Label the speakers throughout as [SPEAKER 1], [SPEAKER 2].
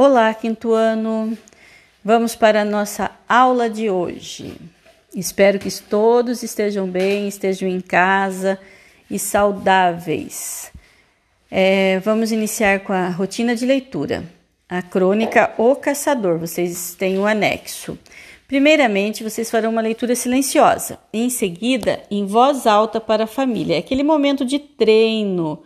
[SPEAKER 1] Olá, quinto ano. Vamos para a nossa aula de hoje. Espero que todos estejam bem, estejam em casa e saudáveis. É, vamos iniciar com a rotina de leitura. A crônica O Caçador. Vocês têm o anexo. Primeiramente, vocês farão uma leitura silenciosa. Em seguida, em voz alta para a família. É aquele momento de treino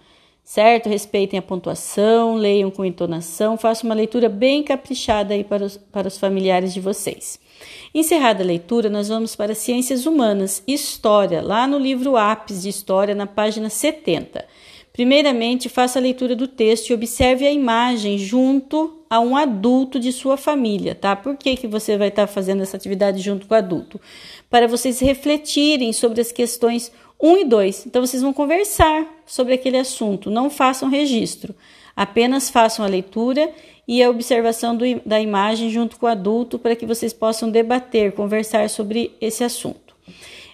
[SPEAKER 1] certo? Respeitem a pontuação, leiam com entonação, façam uma leitura bem caprichada aí para os, para os familiares de vocês. Encerrada a leitura, nós vamos para Ciências Humanas, História, lá no livro Apes de História, na página 70. Primeiramente, faça a leitura do texto e observe a imagem junto a um adulto de sua família, tá? Por que, que você vai estar fazendo essa atividade junto com o adulto? Para vocês refletirem sobre as questões 1 e 2. Então, vocês vão conversar sobre aquele assunto, não façam registro, apenas façam a leitura e a observação do, da imagem junto com o adulto para que vocês possam debater, conversar sobre esse assunto.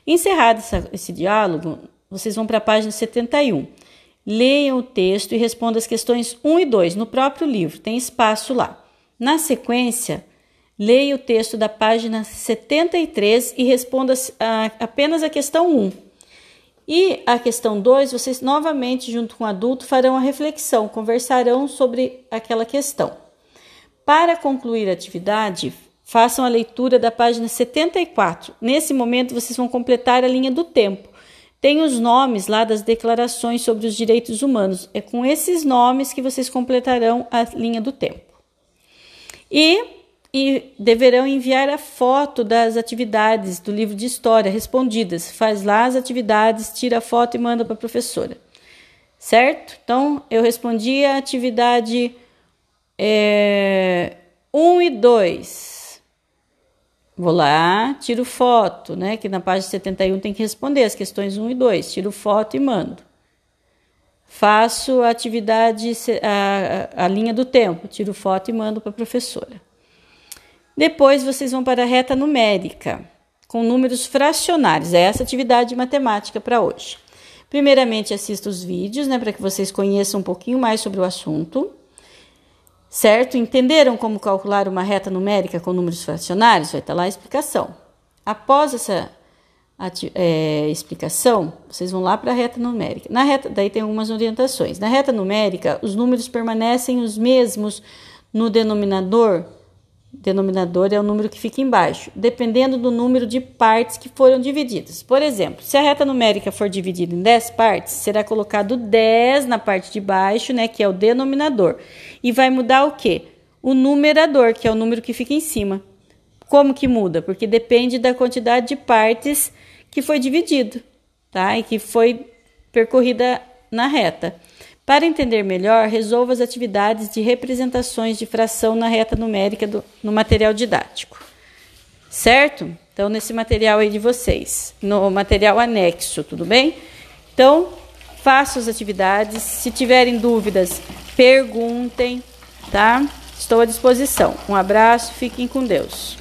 [SPEAKER 1] Encerrado essa, esse diálogo, vocês vão para a página 71. Leiam o texto e respondam as questões 1 e 2 no próprio livro, tem espaço lá. Na sequência, leia o texto da página 73 e responda a, apenas a questão 1. E a questão 2, vocês novamente, junto com o adulto, farão a reflexão, conversarão sobre aquela questão. Para concluir a atividade, façam a leitura da página 74. Nesse momento, vocês vão completar a linha do tempo tem os nomes lá das declarações sobre os direitos humanos. É com esses nomes que vocês completarão a linha do tempo. E, e deverão enviar a foto das atividades do livro de história respondidas. Faz lá as atividades, tira a foto e manda para a professora. Certo? Então, eu respondi a atividade 1 é, um e 2. Vou lá, tiro foto, né? Que na página 71 tem que responder as questões 1 e 2. Tiro foto e mando. Faço a atividade, a, a linha do tempo, tiro foto e mando para a professora. Depois vocês vão para a reta numérica, com números fracionários. É essa atividade de matemática para hoje. Primeiramente, assista os vídeos, né, para que vocês conheçam um pouquinho mais sobre o assunto. Certo? Entenderam como calcular uma reta numérica com números fracionários? Vai estar lá a explicação. Após essa é, explicação, vocês vão lá para a reta numérica. Na reta, daí tem algumas orientações. Na reta numérica, os números permanecem os mesmos no denominador Denominador é o número que fica embaixo, dependendo do número de partes que foram divididas. Por exemplo, se a reta numérica for dividida em 10 partes, será colocado 10 na parte de baixo, né, que é o denominador. E vai mudar o quê? O numerador, que é o número que fica em cima. Como que muda? Porque depende da quantidade de partes que foi dividido, tá? E que foi percorrida na reta. Para entender melhor, resolva as atividades de representações de fração na reta numérica do, no material didático. Certo? Então, nesse material aí de vocês, no material anexo, tudo bem? Então, façam as atividades. Se tiverem dúvidas, perguntem, tá? Estou à disposição. Um abraço, fiquem com Deus.